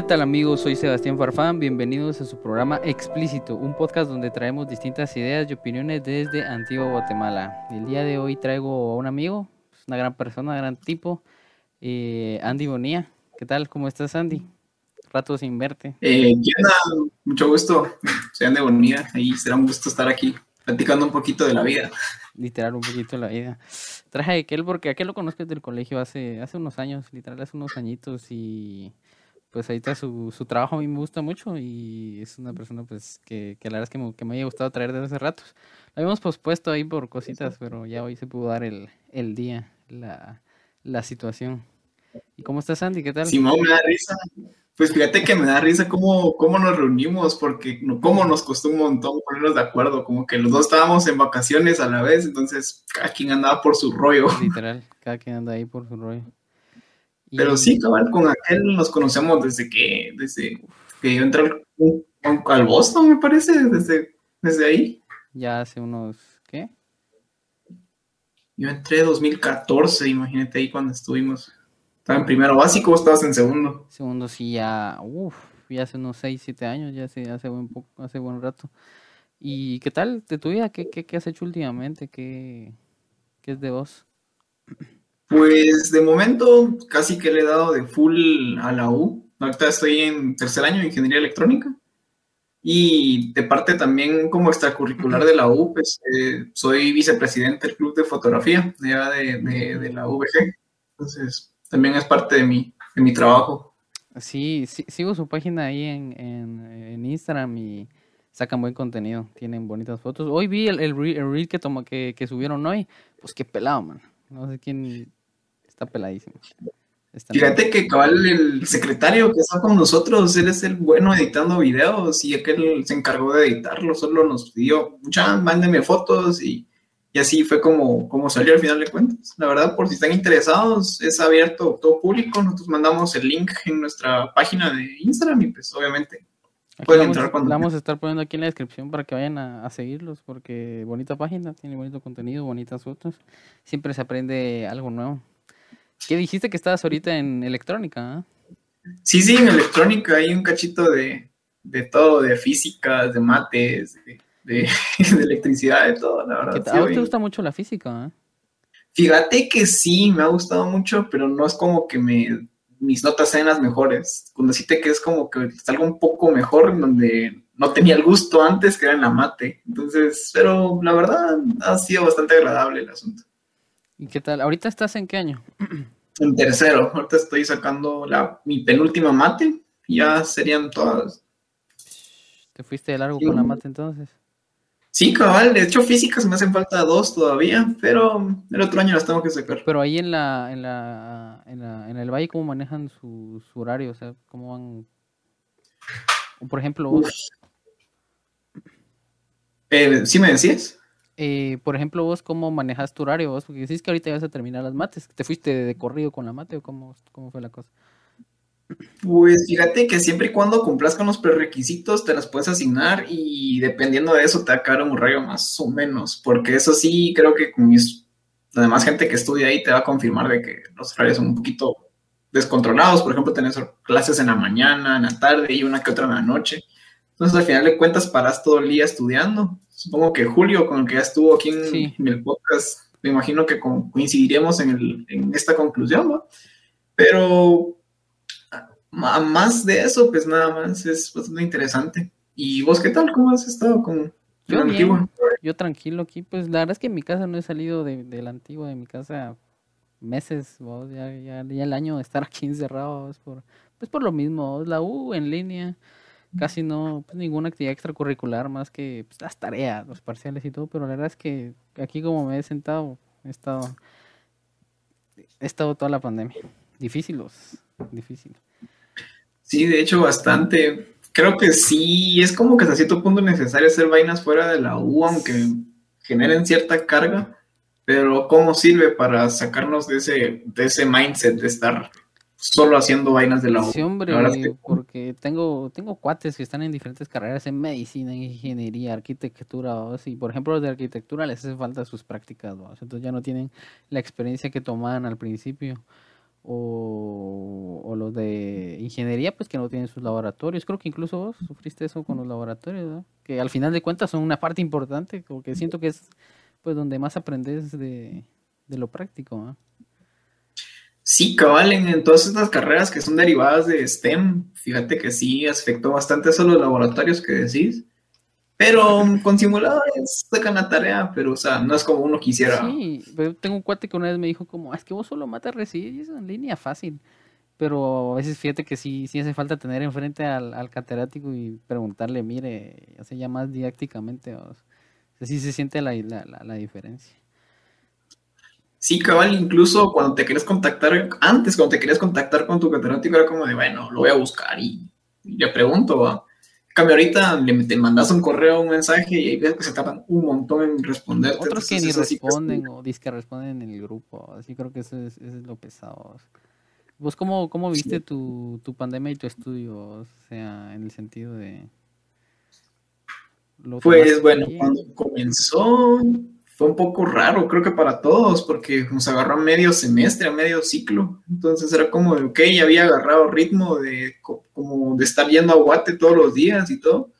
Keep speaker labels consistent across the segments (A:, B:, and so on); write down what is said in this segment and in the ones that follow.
A: ¿Qué tal amigos? Soy Sebastián Farfán, bienvenidos a su programa Explícito, un podcast donde traemos distintas ideas y opiniones desde Antigua Guatemala. El día de hoy traigo a un amigo, una gran persona, gran tipo, eh, Andy Bonía. ¿Qué tal? ¿Cómo estás Andy? Rato sin verte.
B: Eh, Mucho gusto, soy Andy Bonía y será un gusto estar aquí platicando un poquito de la vida.
A: Literal, un poquito de la vida. Traje a aquel porque aquel lo conozco desde el colegio hace, hace unos años, literal hace unos añitos y pues ahorita su, su trabajo a mí me gusta mucho y es una persona pues que, que la verdad es que me, que me haya gustado traer desde hace ratos. Lo habíamos pospuesto ahí por cositas, pero ya hoy se pudo dar el, el día, la, la situación. ¿Y cómo estás, Andy? ¿Qué tal?
B: Simón, me da risa. Pues fíjate que me da risa cómo, cómo nos reunimos, porque cómo nos costó un montón ponernos de acuerdo, como que los dos estábamos en vacaciones a la vez, entonces cada quien andaba por su rollo.
A: Literal, cada quien anda ahí por su rollo.
B: Pero sí, cabal, con aquel nos conocemos desde que, desde que yo entré al, Boston, me parece, desde, desde ahí.
A: Ya hace unos, ¿qué?
B: Yo entré en 2014, imagínate ahí cuando estuvimos. Estaba en primero básico, estabas en segundo.
A: Segundo sí, ya, uff, ya hace unos 6, 7 años, ya hace, hace, buen, poco, hace buen rato. ¿Y qué tal de tu vida? ¿Qué, qué, qué has hecho últimamente? ¿Qué, ¿Qué es de vos?
B: Pues de momento casi que le he dado de full a la U. Ahorita estoy en tercer año de ingeniería electrónica. Y de parte también como extracurricular de la U, pues eh, soy vicepresidente del club de fotografía de, de, la VG. Entonces también es parte de mi, de mi trabajo.
A: Sí, sí, sigo su página ahí en, en, Instagram y sacan buen contenido, tienen bonitas fotos. Hoy vi el, el, reel, que, toma, que, que subieron hoy, pues qué pelado, man. No sé quién, está peladísimo.
B: Fíjate que cabal el secretario que está con nosotros, él es el bueno editando videos y aquel se encargó de editarlo, solo nos pidió, mucha, mándenme fotos y, y, así fue como, como salió al final de cuentas. La verdad, por si están interesados, es abierto todo público, nosotros mandamos el link en nuestra página de Instagram y pues obviamente pueden entrar cuando...
A: vamos a estar poniendo aquí en la descripción para que vayan a, a seguirlos porque bonita página, tiene bonito contenido, bonitas fotos, siempre se aprende algo nuevo. ¿Qué dijiste que estabas ahorita en electrónica? Ah?
B: Sí, sí, en electrónica hay un cachito de, todo, de física, de mates, de, electricidad, de todo, la verdad.
A: ¿A vos te gusta mucho la física? Ah?
B: Fíjate que sí, me ha gustado mucho, pero no es como que me, mis notas sean las mejores. Cuando decirte que es como que es algo un poco mejor, donde no tenía el gusto antes, que era en la mate. Entonces, pero la verdad ha sido bastante agradable el asunto.
A: ¿Y qué tal? ¿Ahorita estás en qué año?
B: En tercero. Ahorita estoy sacando la, mi penúltima mate. Ya serían todas.
A: ¿Te fuiste de largo con la mate entonces?
B: Sí, cabal. De hecho, físicas me hacen falta dos todavía, pero el otro año las tengo que sacar.
A: Pero ahí en la, en la, en, la, en el valle, ¿cómo manejan su, horario? O sea, ¿cómo van? por ejemplo, vos...
B: Eh, ¿Sí me decías?
A: Eh, por ejemplo, vos, ¿cómo manejas tu horario? Vos? Porque decís que ahorita vas a terminar las mates. ¿Te fuiste de corrido con la mate o cómo, cómo fue la cosa?
B: Pues fíjate que siempre y cuando cumplas con los prerequisitos te las puedes asignar y dependiendo de eso te va a caer un horario más o menos, porque eso sí creo que con mis, la demás gente que estudia ahí te va a confirmar de que los horarios son un poquito descontrolados, por ejemplo, tenés clases en la mañana, en la tarde y una que otra en la noche. Entonces al final de cuentas paras todo el día estudiando supongo que Julio, con el que ya estuvo aquí en, el podcast, me imagino que coincidiremos en, esta conclusión, ¿no? Pero más de eso, pues nada más es bastante interesante. ¿Y vos qué tal? ¿Cómo has estado con
A: yo, antigua? yo tranquilo aquí, pues la verdad es que en mi casa no he salido de, de la antigua, de mi casa meses, ya, ya, el año de estar aquí encerrado es por, pues por lo mismo, la U en línea, casi no, pues ninguna actividad extracurricular más que pues, las tareas, los parciales y todo, pero la verdad es que aquí como me he sentado, he estado, he estado toda la pandemia. Difícil, difícil.
B: Sí, de hecho bastante. Creo que sí, es como que hasta cierto punto necesario hacer vainas fuera de la U, aunque generen cierta carga, pero ¿cómo sirve para sacarnos de ese, de ese mindset de estar solo haciendo vainas de la
A: Sí, hombre, porque tengo, tengo cuates que están en diferentes carreras en medicina, ingeniería, arquitectura, o por ejemplo los de arquitectura les hace falta sus prácticas, entonces ya no tienen la experiencia que tomaban al principio. o, o los de ingeniería, pues que no tienen sus laboratorios. Creo que incluso vos sufriste eso con los laboratorios, que al final de cuentas son una parte importante, porque siento que es pues donde más aprendes de, de lo práctico. ¿no?
B: Sí, cabal, en, todas estas carreras que son derivadas de STEM, fíjate que sí afectó bastante eso los laboratorios que decís. Pero con simuladores sacan la tarea, pero o sea, no es como uno quisiera.
A: Sí, pero tengo un cuate que una vez me dijo como, es que vos solo matas residuos en línea fácil. Pero a veces fíjate que sí, sí hace falta tener enfrente al, al catedrático y preguntarle, mire, hace ya más didácticamente. O sea, sí se siente la, la, la, diferencia.
B: Sí, cabal, incluso cuando te quieres contactar, antes cuando te querías contactar con tu catedrático era como de, bueno, lo voy a buscar y, le pregunto, ¿va? cambio, ahorita le te mandas un correo, un mensaje y ahí ves que se tardan un montón en responder.
A: Otros que ni responden o dicen que responden en el grupo. Así creo que eso es, eso es lo pesado. ¿Vos cómo, cómo viste tu, tu, pandemia y tu estudio? O sea, en el sentido de...
B: Pues bueno, cuando comenzó fue un poco raro, creo que para todos, porque nos agarró a medio semestre, a medio ciclo. Entonces era como de, ok, ya había agarrado ritmo de, como de estar yendo a Guate todos los días y todo.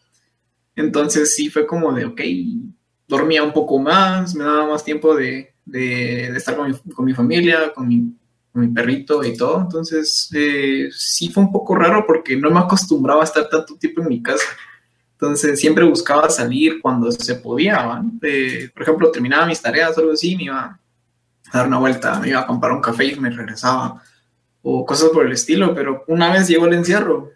B: Entonces sí fue como de, ok, dormía un poco más, me daba más tiempo de, de, estar con mi, familia, con mi, con mi, perrito y todo. Entonces eh, sí fue un poco raro porque no me acostumbraba a estar tanto tiempo en mi casa. Entonces siempre buscaba salir cuando se podía. por ejemplo, terminaba mis tareas o algo así, me iba a dar una vuelta, me iba a comprar un café y me regresaba. O cosas por el estilo, pero una vez llegó el encierro,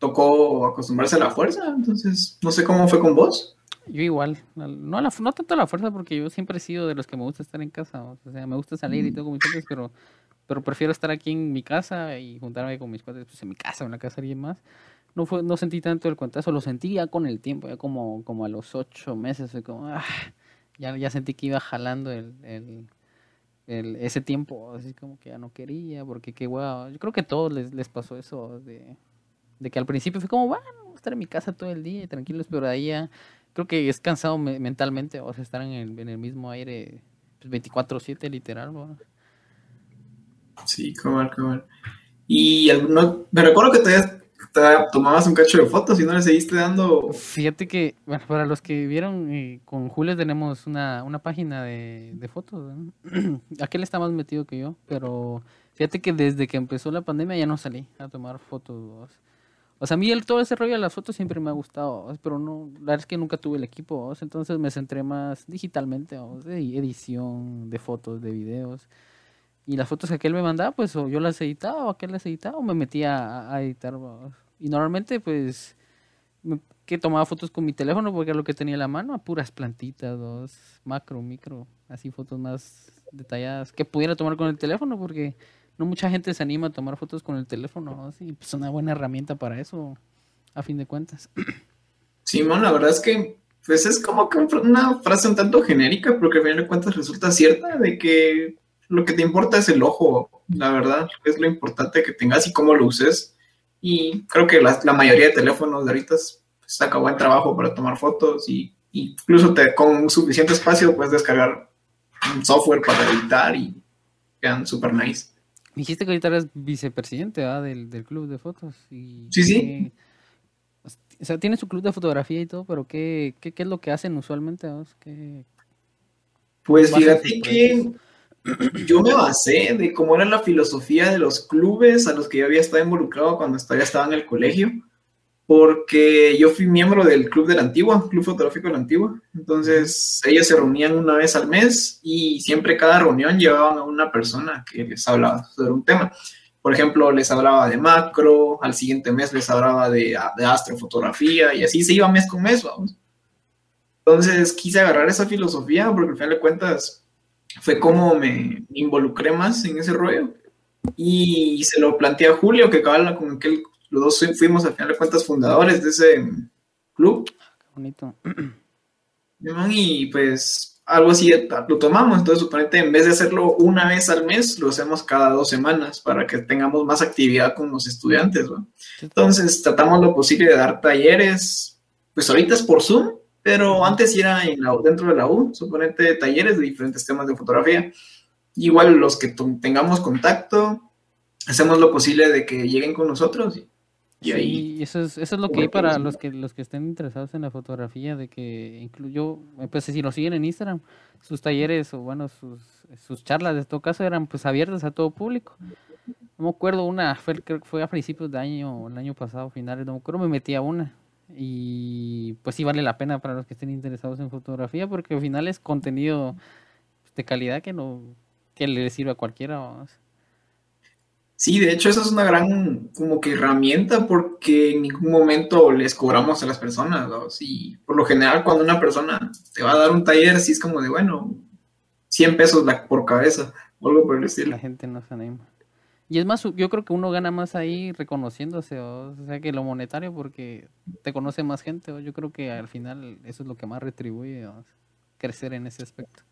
B: tocó acostumbrarse a la fuerza. Entonces, no sé cómo fue con vos.
A: Yo igual, no, la, no tanto a la fuerza porque yo siempre he sido de los que me gusta estar en casa, o sea, me gusta salir y todo con mis cuates, pero, pero prefiero estar aquí en mi casa y juntarme con mis cuates pues, en mi casa o en la casa de alguien más no fue, no sentí tanto el cuentazo, lo sentí ya con el tiempo, ya como, como a los ocho meses, como, ah, ya, ya sentí que iba jalando el, el, ese tiempo, así como que ya no quería, porque qué guau, yo creo que a todos les, les pasó eso, de, de que al principio fue como, bueno, estar en mi casa todo el día, tranquilos, pero ahí ya, creo que es cansado mentalmente, o sea, estar en el, en el mismo aire pues, 24/7 literal, ¿no?
B: Sí, como como Y alguno, me recuerdo que todavía tomabas un cacho de fotos y no le seguiste dando.
A: Fíjate que, bueno, para los que vieron, eh, con Julio tenemos una, página de, fotos. Aquel está más metido que yo, pero fíjate que desde que empezó la pandemia ya no salí a tomar fotos. O sea, a mí el, todo ese rollo de las fotos siempre me ha gustado, pero no, la verdad es que nunca tuve el equipo, entonces me centré más digitalmente, de edición de fotos, de videos. Y las fotos que aquel me mandaba, pues o yo las editaba o aquel las editaba o me metía a, editar. Y normalmente, pues, que tomaba fotos con mi teléfono porque era lo que tenía en la mano, a puras plantitas, dos, macro, micro, así fotos más detalladas que pudiera tomar con el teléfono porque no mucha gente se anima a tomar fotos con el teléfono, así, pues una buena herramienta para eso, a fin de cuentas.
B: Simón, la verdad es que pues es como que una frase un tanto genérica, porque a fin de cuentas resulta cierta de que lo que te importa es el ojo, la verdad, es lo importante que tengas y cómo lo uses. Y creo que la, mayoría de teléfonos de ahorita saca buen trabajo para tomar fotos y, incluso te, con suficiente espacio puedes descargar un software para editar y quedan súper nice.
A: Dijiste que ahorita eres vicepresidente del, del, club de fotos. Y
B: sí, sí.
A: o sea, tiene su club de fotografía y todo, pero ¿qué, qué, qué es lo que hacen usualmente?
B: Pues fíjate que yo me basé de cómo era la filosofía de los clubes a los que yo había estado involucrado cuando todavía estaba en el colegio, porque yo fui miembro del club de la antigua, Club Fotográfico de la Antigua. Entonces, ellos se reunían una vez al mes y siempre cada reunión llevaban a una persona que les hablaba sobre un tema. Por ejemplo, les hablaba de macro, al siguiente mes les hablaba de, de astrofotografía y así se iba mes con mes, vamos. Entonces, quise agarrar esa filosofía porque al final de cuentas fue como me involucré más en ese rollo. Y se lo planteé a Julio, que acaba con que los dos fuimos al final de cuentas fundadores de ese club.
A: Qué bonito.
B: Y pues algo así lo tomamos. Entonces, suponete, en vez de hacerlo una vez al mes, lo hacemos cada dos semanas para que tengamos más actividad con los estudiantes. Entonces, tratamos lo posible de dar talleres. Pues ahorita es por Zoom, pero antes era en dentro de la U, suponete talleres de diferentes temas de fotografía. Igual los que tengamos contacto, hacemos lo posible de que lleguen con nosotros. Y,
A: sí, eso es, eso es lo que hay para los que los que estén interesados en la fotografía, de que incluyo, pues si lo siguen en Instagram, sus talleres o bueno, sus, sus charlas de todo caso eran pues abiertas a todo público. No me acuerdo una, fue, creo que fue a principios de año, el año pasado, finales, no me acuerdo, me metí a una. Y pues sí vale la pena para los que estén interesados en fotografía, porque al final es contenido de calidad que no, que le sirve a cualquiera.
B: Sí, de hecho, esa es una gran como que herramienta porque en ningún momento les cobramos a las personas. ¿no? Sí, por lo general, cuando una persona te va a dar un taller, sí es como de, bueno, 100 pesos por cabeza o algo por el estilo.
A: La gente no se anima. Y es más, yo creo que uno gana más ahí reconociéndose, o, sea, que lo monetario, porque te conoce más gente. ¿o? Yo creo que al final eso es lo que más retribuye crecer en ese aspecto.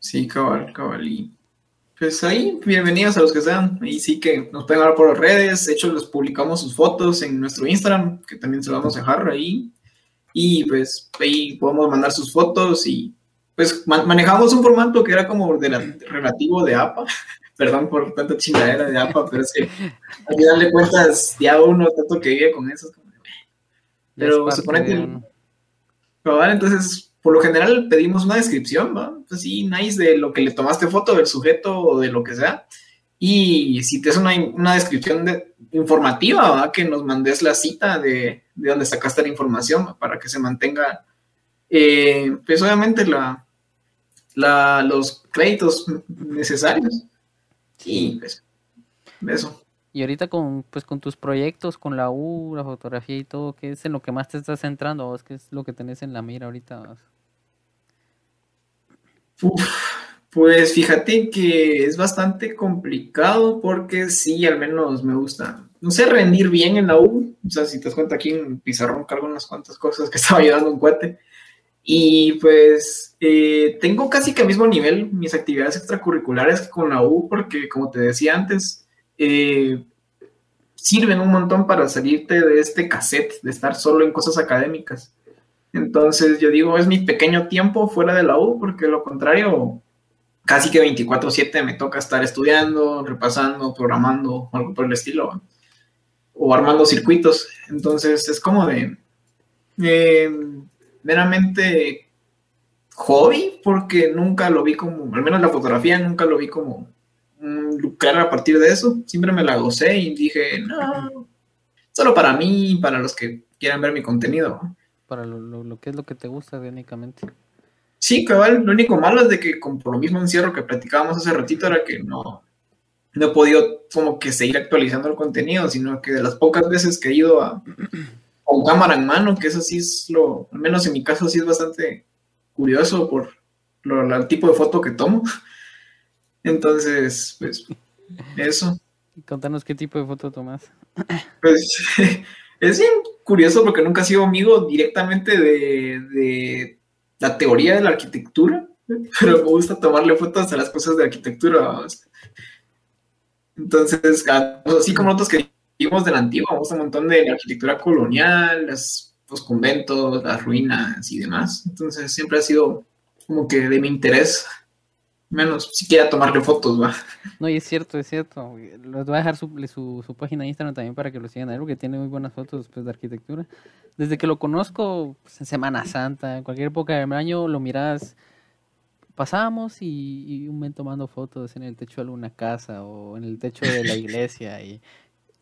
B: Sí, cabal, cabal. Y pues ahí, bienvenidos a los que sean. Ahí sí que nos pueden hablar por las redes. De hecho, les publicamos sus fotos en nuestro Instagram, que también se lo vamos a dejar ahí. Y pues ahí podemos mandar sus fotos y pues manejamos un formato que era como de relativo de APA Perdón por tanta chingadera de APA, pero es que al final de cuentas ya uno tanto que vive con eso. Pero se pone que... entonces, por lo general pedimos una descripción, ¿no? Pues sí, nice de lo que le tomaste foto del sujeto o de lo que sea. Y si te es una, una descripción de, informativa, ¿va? que nos mandes la cita de, de donde sacaste la información para que se mantenga, eh, pues obviamente la, la, los créditos necesarios. Sí, pues, eso.
A: Y ahorita con, pues, con tus proyectos, con la U, la fotografía y todo, ¿qué es en lo que más te estás centrando vos? ¿Qué es lo que tenés en la mira ahorita?
B: pues fíjate que es bastante complicado porque sí, al menos me gusta, no sé, rendir bien en la U. O sea, si te das cuenta aquí en Pizarrón cargo unas cuantas cosas que estaba ayudando un cuate. Y pues eh, tengo casi que al mismo nivel mis actividades extracurriculares con la U, porque como te decía antes, eh, sirven un montón para salirte de este cassette, de estar solo en cosas académicas. Entonces yo digo, es mi pequeño tiempo fuera de la U, porque lo contrario, casi que 24/7 me toca estar estudiando, repasando, programando, algo por el estilo, o armando circuitos. Entonces es como de... Eh, meramente hobby, porque nunca lo vi como, al menos la fotografía, nunca lo vi como lucrar a partir de eso. Siempre me la gocé y dije, no, solo para mí, para los que quieran ver mi contenido.
A: Para lo, que es lo que te gusta únicamente.
B: Sí, cabal, lo único malo es de que con, por lo mismo encierro que platicábamos hace ratito era que no, no he podido como que seguir actualizando el contenido, sino que de las pocas veces que he ido a, con cámara en mano, que eso sí es lo, al menos en mi caso sí es bastante curioso por lo, el tipo de foto que tomo. Entonces, pues, eso.
A: Contanos qué tipo de foto tomas.
B: Pues es bien curioso porque nunca he sido amigo directamente de, la teoría de la arquitectura, pero me gusta tomarle fotos a las cosas de arquitectura. Entonces, así como otros que vivimos de la antigua, vamos un montón de la arquitectura colonial, los conventos, las ruinas y demás. Entonces siempre ha sido como que de mi interés, menos siquiera tomarle fotos, va.
A: No, y es cierto, es cierto. Les voy a dejar su, su, página de Instagram también para que lo sigan a él, porque tiene muy buenas fotos pues, de arquitectura. Desde que lo conozco, pues, en Semana Santa, en cualquier época del año, lo miras pasábamos y, y, un momento tomando fotos en el techo de alguna casa o en el techo de la iglesia y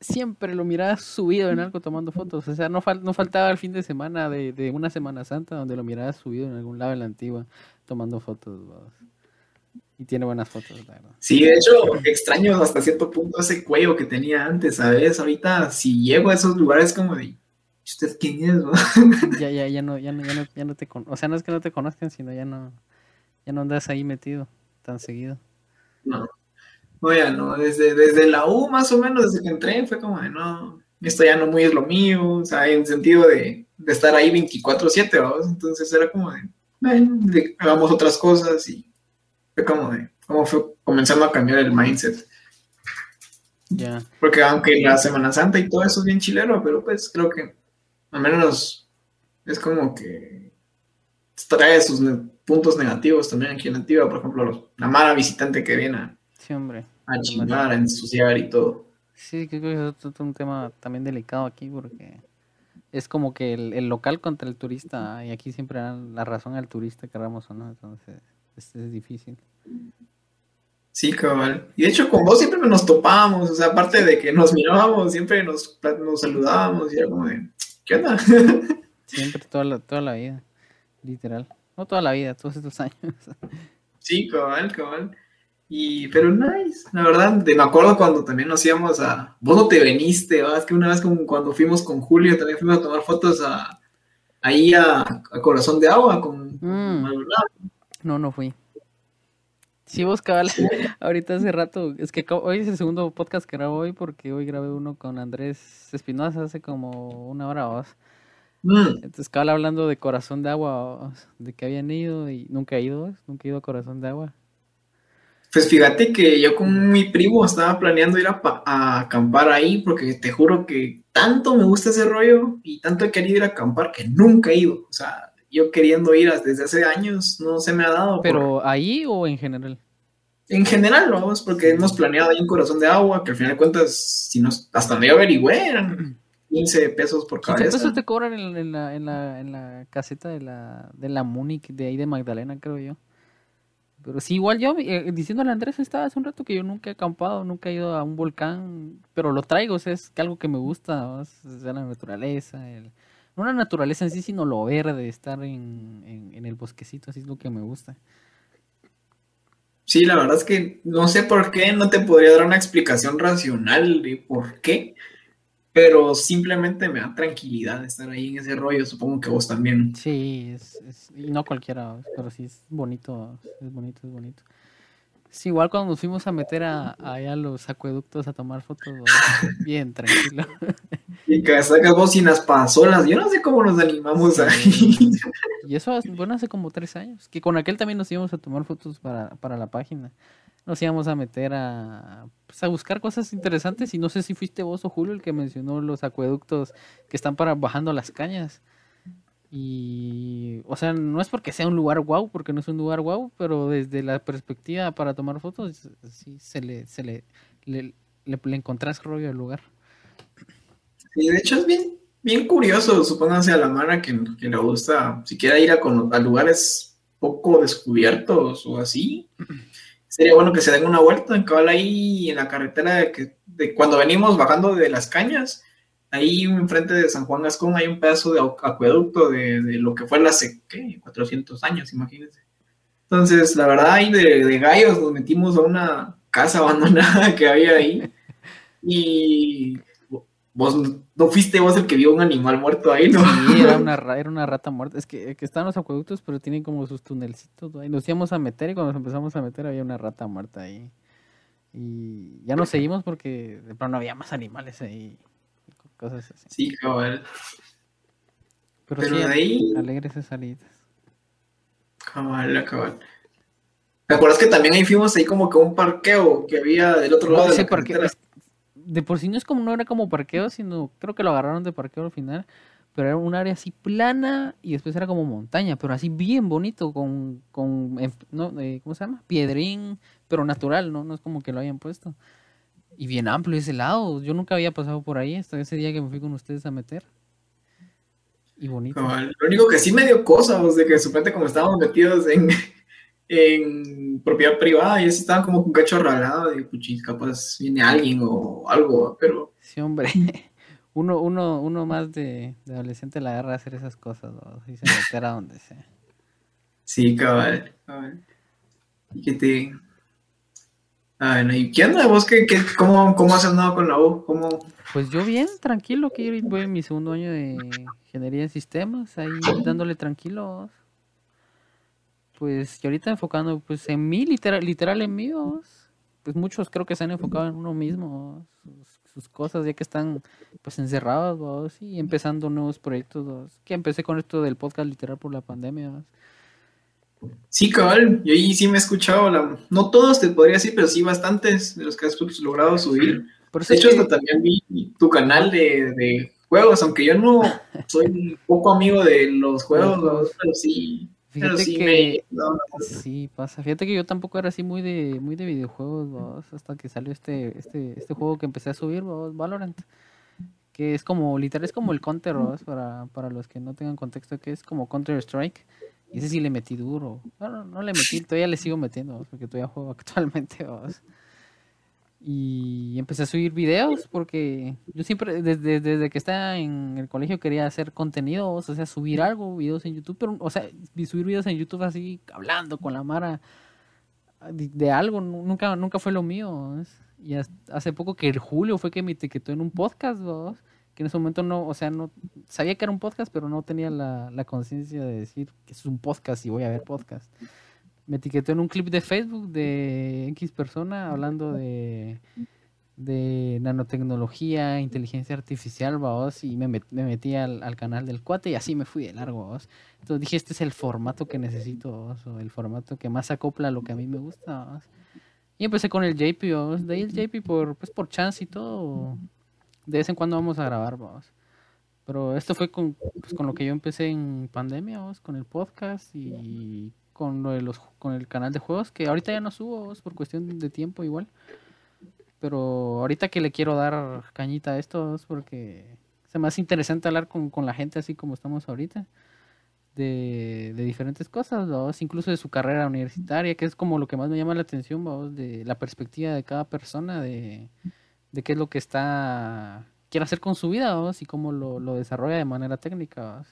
A: siempre lo mirabas subido en algo tomando fotos. O sea, no, no faltaba el fin de semana de, una Semana Santa donde lo mirabas subido en algún lado en la antigua tomando fotos. Y tiene buenas fotos, la verdad.
B: Sí, de hecho, extraño hasta cierto punto ese cuello que tenía antes, ¿sabes? Ahorita, si llego a esos lugares, como de, ¿usted quién es?
A: ya, ya, ya no, ya no, ya no, ya no te O sea, no es que no te conozcan, sino ya no, ya no andas ahí metido tan seguido.
B: No. No, ya no, desde, desde la U más o menos, desde que entré, fue como de, no, esto ya no muy es lo mío, o sea, en sentido de, estar ahí 24/7, vamos, entonces era como de, bueno, hagamos otras cosas y fue como de, como fue comenzando a cambiar el mindset.
A: Ya.
B: Porque aunque la Semana Santa y todo eso es bien chilero, pero pues creo que al menos es como que trae sus puntos negativos también aquí en Antigua, por ejemplo, los, la mala visitante que viene
A: hombre.
B: a chingar, a ensuciar y todo.
A: Sí, creo que es un tema también delicado aquí porque es como que el, local contra el turista y aquí siempre dan la razón al turista, queramos o no, entonces es, es difícil.
B: Sí, cabal. Y de hecho con vos siempre nos topábamos, o sea, aparte de que nos mirábamos, siempre nos, nos saludábamos y era como de, ¿qué onda?
A: Siempre, toda la, toda la vida, literal. No toda la vida, todos estos años.
B: Sí, cabal, cabal. Y, pero nice, la verdad, me acuerdo cuando también nos íbamos a, vos no te veniste, es que una vez como cuando fuimos con Julio también fuimos a tomar fotos a, ahí a, Corazón de Agua con, mm.
A: No, no fui. Sí, vos cabal, ahorita hace rato, es que hoy es el segundo podcast que grabo hoy porque hoy grabé uno con Andrés Espinosa hace como una hora o dos. Mm. Entonces cabal hablando de Corazón de Agua, de que habían ido y nunca he ido, nunca he ido a Corazón de Agua.
B: Pues fíjate que yo con mi primo estaba planeando ir a, a, acampar ahí porque te juro que tanto me gusta ese rollo y tanto he querido ir a acampar que nunca he ido. O sea, yo queriendo ir desde hace años no se me ha dado.
A: ¿Pero ahí o en general?
B: En general, vamos, porque hemos planeado ahí un corazón de agua que al final de cuentas, si nos, hasta donde yo averigüé, eran 15 pesos por cabeza. ¿Qué
A: pesos te cobran en, la, en, la, en la caseta de la, de la Múnich, de ahí de Magdalena, creo yo? Pero sí, igual yo, eh, diciéndole a Andrés, estaba hace un rato que yo nunca he acampado, nunca he ido a un volcán, pero lo traigo, o sea, es algo que me gusta, es la naturaleza, no la naturaleza en sí, sino lo verde, estar en, en, el bosquecito, así es lo que me gusta.
B: Sí, la verdad es que no sé por qué, no te podría dar una explicación racional de por qué, pero simplemente me da tranquilidad estar ahí en ese rollo, supongo que vos también.
A: Sí, es, y no cualquiera, pero sí es bonito, es bonito, es bonito. Es igual cuando nos fuimos a meter a, a los acueductos a tomar fotos, bien tranquilo.
B: Y que sacas bocinas pasolas, yo no sé cómo nos animamos ahí.
A: Y eso, bueno, hace como tres años, que con aquel también nos íbamos a tomar fotos para, para la página nos íbamos a meter a, pues, a buscar cosas interesantes y no sé si fuiste vos o Julio el que mencionó los acueductos que están para bajando las cañas. Y, o sea, no es porque sea un lugar guau, porque no es un lugar guau, pero desde la perspectiva para tomar fotos, sí se le, se le, le, le, encontrás rollo al lugar.
B: Y de hecho es bien, bien curioso, supónganse a la mara que, que le gusta, si quiere ir a, a lugares poco descubiertos o así, sería bueno que se den una vuelta en cabal ahí en la carretera que, de cuando venimos bajando de las cañas. Ahí enfrente de San Juan Gascón hay un pedazo de acueducto de, lo que fue hace, ¿qué? 400 años, imagínense. Entonces, la verdad, ahí de gallos nos metimos a una casa abandonada que había ahí. Y vos no fuiste vos el que vio un animal muerto ahí, ¿no?
A: Sí, era una, era una rata muerta. Es que, que están los acueductos, pero tienen como sus tunelcitos. Ahí nos íbamos a meter y cuando nos empezamos a meter había una rata muerta ahí. Y ya nos seguimos porque de pronto no había más animales ahí. Cosas así.
B: Sí, cabal.
A: Pero, sí, de ahí... alegres esas salidas.
B: Cabal, cabal. ¿Te acuerdas que también ahí fuimos ahí como que un parqueo que había del otro lado de la parqueo,
A: de por sí no es como no era como parqueo, sino creo que lo agarraron de parqueo al final, pero era un área así plana y después era como montaña, pero así bien bonito con, con no, eh, ¿cómo se llama? Piedrín, pero natural, ¿no? No es como que lo hayan puesto. Y bien amplio ese lado. Yo nunca había pasado por ahí hasta ese día que me fui con ustedes a meter. Y bonito.
B: lo único que sí me dio cosas, de que supuestamente como estábamos metidos en, en propiedad privada y eso estaban como con cacho ralado de puchis, capaz viene alguien o algo, pero...
A: Sí, hombre. Uno, uno, uno más de, adolescente la agarra a hacer esas cosas, ¿no? Y se meter a donde sea.
B: Sí, cabal, cabal. Y que te... Ah, bueno, ¿y qué onda vos? ¿Qué, qué, cómo, ¿Cómo has andado con la U? ¿Cómo...
A: Pues yo bien, tranquilo, que voy en mi segundo año de ingeniería en sistemas, ahí dándole tranquilo pues y ahorita enfocando pues en mí, literal, literal en mí, pues muchos creo que se han enfocado en uno mismo, sus, cosas ya que están pues encerrados y empezando nuevos proyectos, que empecé con esto del podcast literal por la pandemia.
B: Sí, cabal, yo ahí sí me he escuchado, la... no todos te podría decir, pero sí bastantes de los que has logrado subir. de hecho, también vi tu canal de, de, juegos, aunque yo no soy poco amigo de los juegos, pero sí
A: Fíjate que sí pasa. Fíjate que yo tampoco era así muy de muy de videojuegos, hasta que salió este este este juego que empecé a subir, Valorant, que es como literal es como el Counter, para para los que no tengan contexto que es como Counter Strike. Y ese sí le metí duro. No, no, le metí, todavía le sigo metiendo, porque todavía juego actualmente. Y empecé a subir videos porque yo siempre, desde, desde que estaba en el colegio, quería hacer contenidos, o sea, subir algo, videos en YouTube, pero, o sea, subir videos en YouTube así, hablando con la Mara de, algo, nunca, nunca fue lo mío. Y hace poco que el Julio fue que me etiquetó en un podcast, que en ese momento no, o sea, no sabía que era un podcast, pero no tenía la, la conciencia de decir que es un podcast y voy a ver podcast me etiquetó en un clip de Facebook de X persona hablando de, de nanotecnología, inteligencia artificial, vos, y me, metí al, canal del cuate y así me fui de largo, vos. Entonces dije, este es el formato que necesito, o el formato que más acopla a lo que a mí me gusta, Y empecé con el JP, vos. De ahí el JP por, pues, por chance y todo. De vez en cuando vamos a grabar, vos. Pero esto fue con, pues, con lo que yo empecé en pandemia, vos, con el podcast y con lo de los con el canal de juegos que ahorita ya no subo por cuestión de tiempo igual. Pero ahorita que le quiero dar cañita a esto es porque se me hace interesante hablar con, la gente así como estamos ahorita de, diferentes cosas incluso de su carrera universitaria que es como lo que más me llama la atención de la perspectiva de cada persona de, qué es lo que está quiere hacer con su vida y cómo lo, lo desarrolla de manera técnica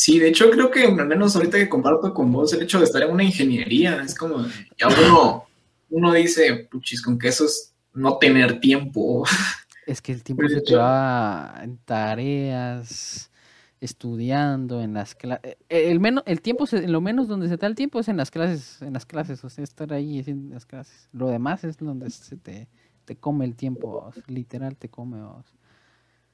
B: Sí, de hecho creo que al menos ahorita que comparto con vos el hecho de estar en una ingeniería, es como, ya uno, uno dice, puchis, con que eso es no tener tiempo.
A: Es que el tiempo se te va en tareas, estudiando, en las clases. Eh, el, menos, el tiempo, se, lo menos donde se te da el tiempo es en las clases, en las clases, o sea, estar ahí en las clases. Lo demás es donde se te, te come el tiempo, literal te come. Vos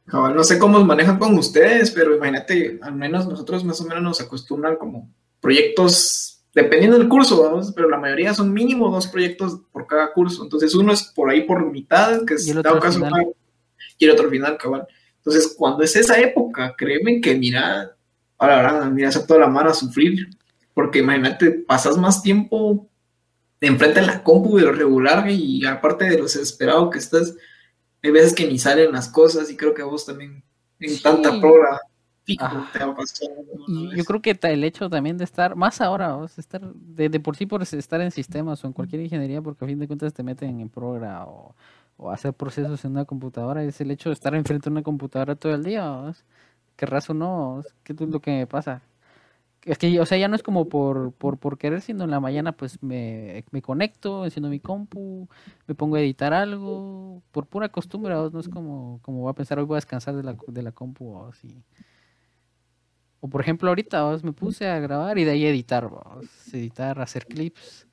B: no sé cómo manejan con ustedes, pero imagínate, al menos nosotros más o menos nos acostumbran como proyectos, dependiendo del curso, vamos, pero la mayoría son mínimo dos proyectos por cada curso. Entonces uno es por ahí por mitad, que es dado caso, y el otro final, cabal. Entonces, cuando es esa época, créeme que mira, ahora, ahora mira, a toda la mano a sufrir, porque imagínate, pasas más tiempo enfrente de la compu de lo regular y aparte de lo desesperado que estás, hay veces que ni salen las cosas y creo que vos también en tanta prueba te va
A: Y yo creo que el hecho también de estar, más ahora, vos, estar de, por sí por estar en sistemas o en cualquier ingeniería, porque a fin de cuentas te meten en programa o, hacer procesos en una computadora, es el hecho de estar enfrente de una computadora todo el día, vos. ¿Qué no? ¿Qué es lo que me pasa? Es que, o sea, ya no es como por, por, por querer, sino en la mañana pues me, me, conecto, enciendo mi compu, me pongo a editar algo, por pura costumbre, no es como, como voy a pensar, hoy voy a descansar de la, de la compu o así. O por ejemplo, ahorita me puse a grabar y de ahí editar, editar, hacer clips.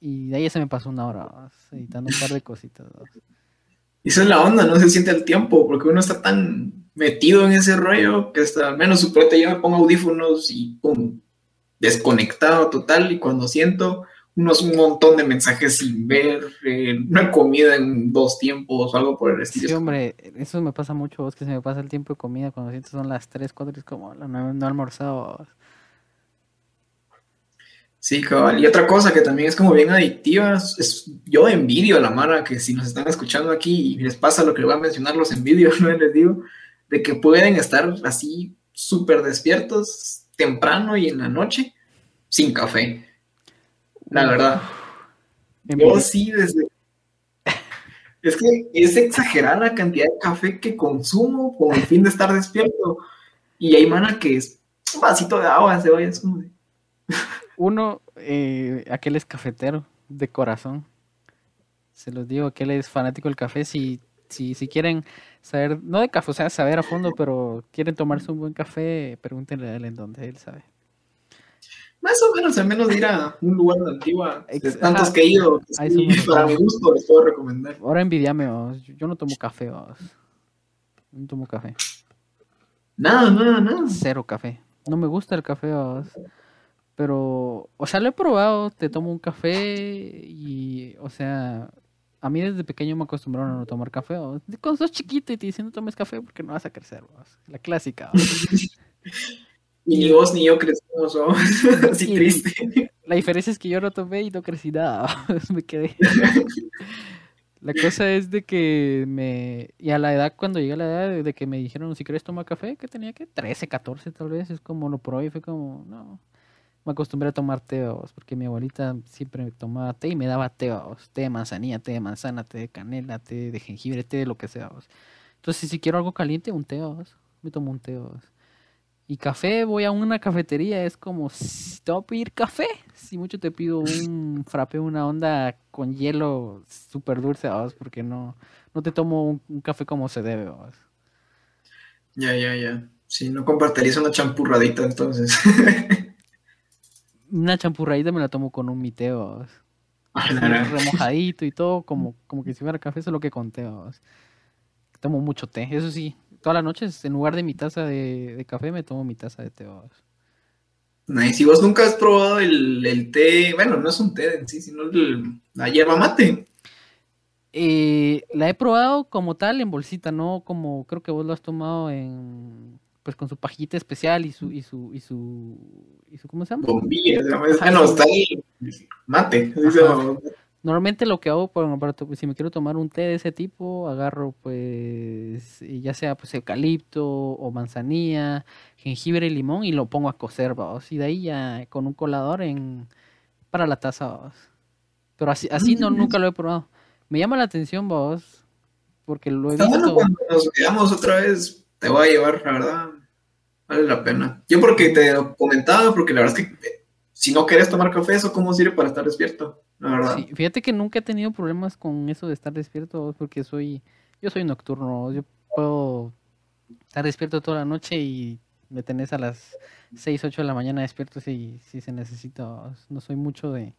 A: Y de ahí se me pasó una hora editando un par de cositas.
B: Esa es la onda, no se siente el tiempo, porque uno está tan metido en ese rollo que hasta al menos suponete yo me pongo audífonos y pum, desconectado total y cuando siento unos un montón de mensajes sin ver, eh, una comida en dos tiempos o algo por el estilo.
A: Sí, hombre, eso me pasa mucho, es que se me pasa el tiempo de comida cuando siento son las 3, 4 y es como no, no he almorzado.
B: Sí, cabal. Y otra cosa que también es como bien adictiva, es yo envidio a la Mara, que si nos están escuchando aquí y les pasa lo que les voy a mencionar, los envidio, no les digo, de que pueden estar así súper despiertos temprano y en la noche sin café. La verdad. Yo sí, desde... Es que es exagerada la cantidad de café que consumo con el fin de estar despierto. Y hay mana que es un vasito de agua, se vaya
A: Uno, eh, aquel es cafetero de corazón. Se los digo, aquel es fanático del café. Si, si, si quieren saber, no de café, o sea, saber a fondo, pero quieren tomarse un buen café, pregúntenle a él en donde él sabe.
B: Más o menos, al menos ir a un lugar de antigua, tantos que he ido, para mi gusto les puedo recomendar.
A: Ahora envidiame, yo no tomo café, no tomo café.
B: Nada, nada, nada.
A: Cero café. No me gusta el café, pero, o sea, lo he probado, te tomo un café y, o sea, a mí desde pequeño me acostumbraron a no tomar café. Cuando sos chiquito y te dicen no tomes café porque no vas a crecer, la clásica.
B: ni vos ni yo crecimos, ¿no? así triste.
A: La diferencia es que yo no tomé y no crecí nada, me quedé. La cosa es de que me. Y a la edad, cuando llegué a la edad de, que me dijeron si quieres tomar café, que tenía que 13, 14 tal vez, es como lo probé y fue como, no. Me acostumbré a tomar té, porque mi abuelita siempre tomaba té y me daba té, té de manzanilla, té de manzana, té de canela, té de jengibre, té de lo que sea. Entonces, si quiero algo caliente, un té, me tomo un té. Y café, voy a una cafetería, es como, te voy a pedir café. Si mucho te pido un frappe, una onda con hielo súper dulce, porque no, no te tomo un, café como se debe.
B: Ya, ya, ya. Si no compartirías una champurradita, entonces.
A: una champurradita me la tomo con un miteo. remojadito y todo, como, como que si fuera café, eso es lo que conté. Tomo mucho té, eso sí, todas las noches, en lugar de mi taza de, café, me tomo mi taza de té.
B: Nice. Si vos nunca has probado el, té, bueno, no es un té en sí, sino la hierba mate.
A: Eh, la he probado como tal en bolsita, no como creo que vos lo has tomado en pues con su pajita especial y su y su y su y su ¿cómo se llama?
B: Bombilla, bueno, está ahí mate.
A: Normalmente lo que hago, por, para, si me quiero tomar un té de ese tipo, agarro pues ya sea pues eucalipto o manzanilla, jengibre y limón y lo pongo a cocer, vamos. Y de ahí ya con un colador en para la taza, vamos. Pero así, así no, nunca lo he probado. Me llama la atención, vos, porque lo he visto.
B: Bueno, cuando nos veamos otra vez, te voy a llevar, la verdad. Vale la pena. Yo porque te comentaba, porque la verdad es que si no quieres tomar café, ¿eso cómo sirve para estar despierto?
A: fíjate que nunca he tenido problemas con eso de estar despierto porque soy, yo soy nocturno, yo puedo estar despierto toda la noche y me tenés a las 6, 8 de la mañana despierto si, si se necesita. No soy mucho de...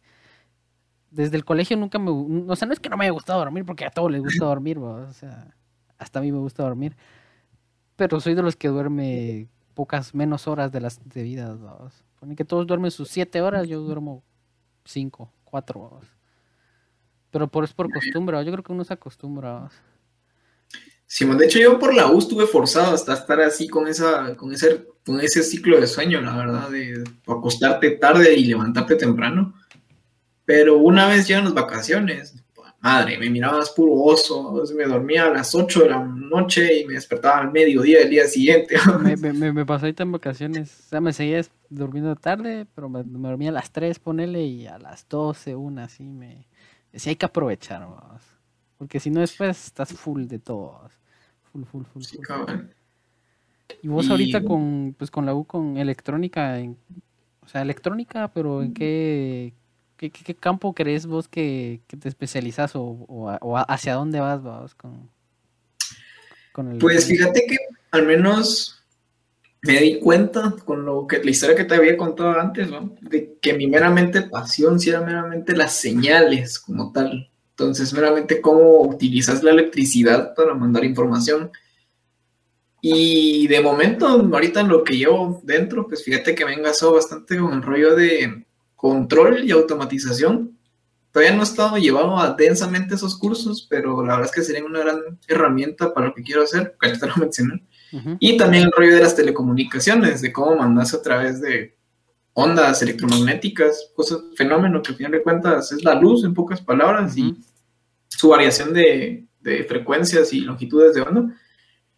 A: Desde el colegio nunca me... O sea, no es que no me haya gustado dormir porque a todos les gusta dormir, o sea, hasta a mí me gusta dormir. Pero soy de los que duerme pocas, menos horas de las debidas. Ponen que todos duermen sus 7 horas, yo duermo 5 cuatro horas. Pero por, es por costumbre, yo creo que uno se acostumbra.
B: Sí, de hecho yo por la U estuve forzado hasta estar así con esa, con ese, con ese ciclo de sueño, la verdad, de acostarte tarde y levantarte temprano. Pero una vez llegan las vacaciones, madre, me mirabas puro oso, me dormía a las 8 de la noche y me despertaba al mediodía del día siguiente.
A: me, me, me, pasó ahorita en vacaciones, o sea, me seguía durmiendo tarde, pero me, dormía a las 3, ponele, y a las 12, una, así, me decía, hay que aprovechar, porque si no después estás full de todo, full, full, full. Y vos ahorita con, pues con la U, con electrónica, o sea, electrónica, pero ¿en qué, ¿Qué, campo crees vos que, te especializas o, hacia dónde vas vos con,
B: con el... Pues fíjate que al menos me di cuenta con lo que la historia que te había contado antes, ¿no? De que mi meramente pasión sí era meramente las señales como tal. Entonces, meramente cómo utilizas la electricidad para mandar información. Y de momento, ahorita en lo que llevo dentro, pues fíjate que me engasó bastante con el rollo de control y automatización. Todavía no he estado llevado a densamente esos cursos, pero la verdad es que serían una gran herramienta para lo que quiero hacer, que te lo mencioné. Y también el rollo de las telecomunicaciones, de cómo mandarse a través de ondas electromagnéticas, cosas, fenómeno que al final de cuentas es la luz en pocas palabras y su variación de, de, frecuencias y longitudes de onda.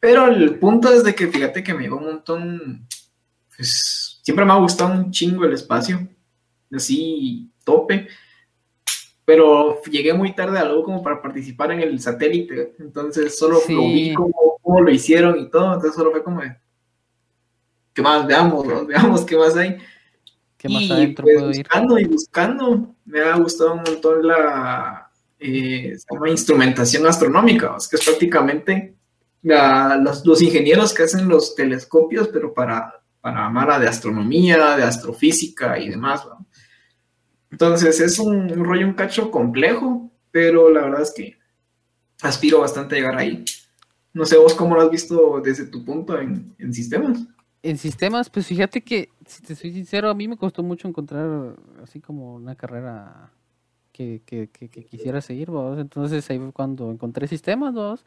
B: Pero el punto es de que fíjate que me llegó un montón, pues siempre me ha gustado un chingo el espacio así tope, pero llegué muy tarde a algo como para participar en el satélite, entonces solo lo vi cómo, lo hicieron y todo, entonces solo fue como, ¿qué más? Veamos, veamos qué más hay. ¿Qué más y pues, buscando y buscando, me ha gustado un montón la eh, instrumentación astronómica, que es prácticamente los, los, ingenieros que hacen los telescopios, pero para, para Mara de astronomía, de astrofísica y demás. ¿no? Entonces es un, rollo, un cacho complejo, pero la verdad es que aspiro bastante a llegar ahí. No sé vos cómo lo has visto desde tu punto en, sistemas.
A: En sistemas, pues fíjate que, si te soy sincero, a mí me costó mucho encontrar así como una carrera que, que, que, quisiera seguir, vos. Entonces ahí fue cuando encontré sistemas, vos.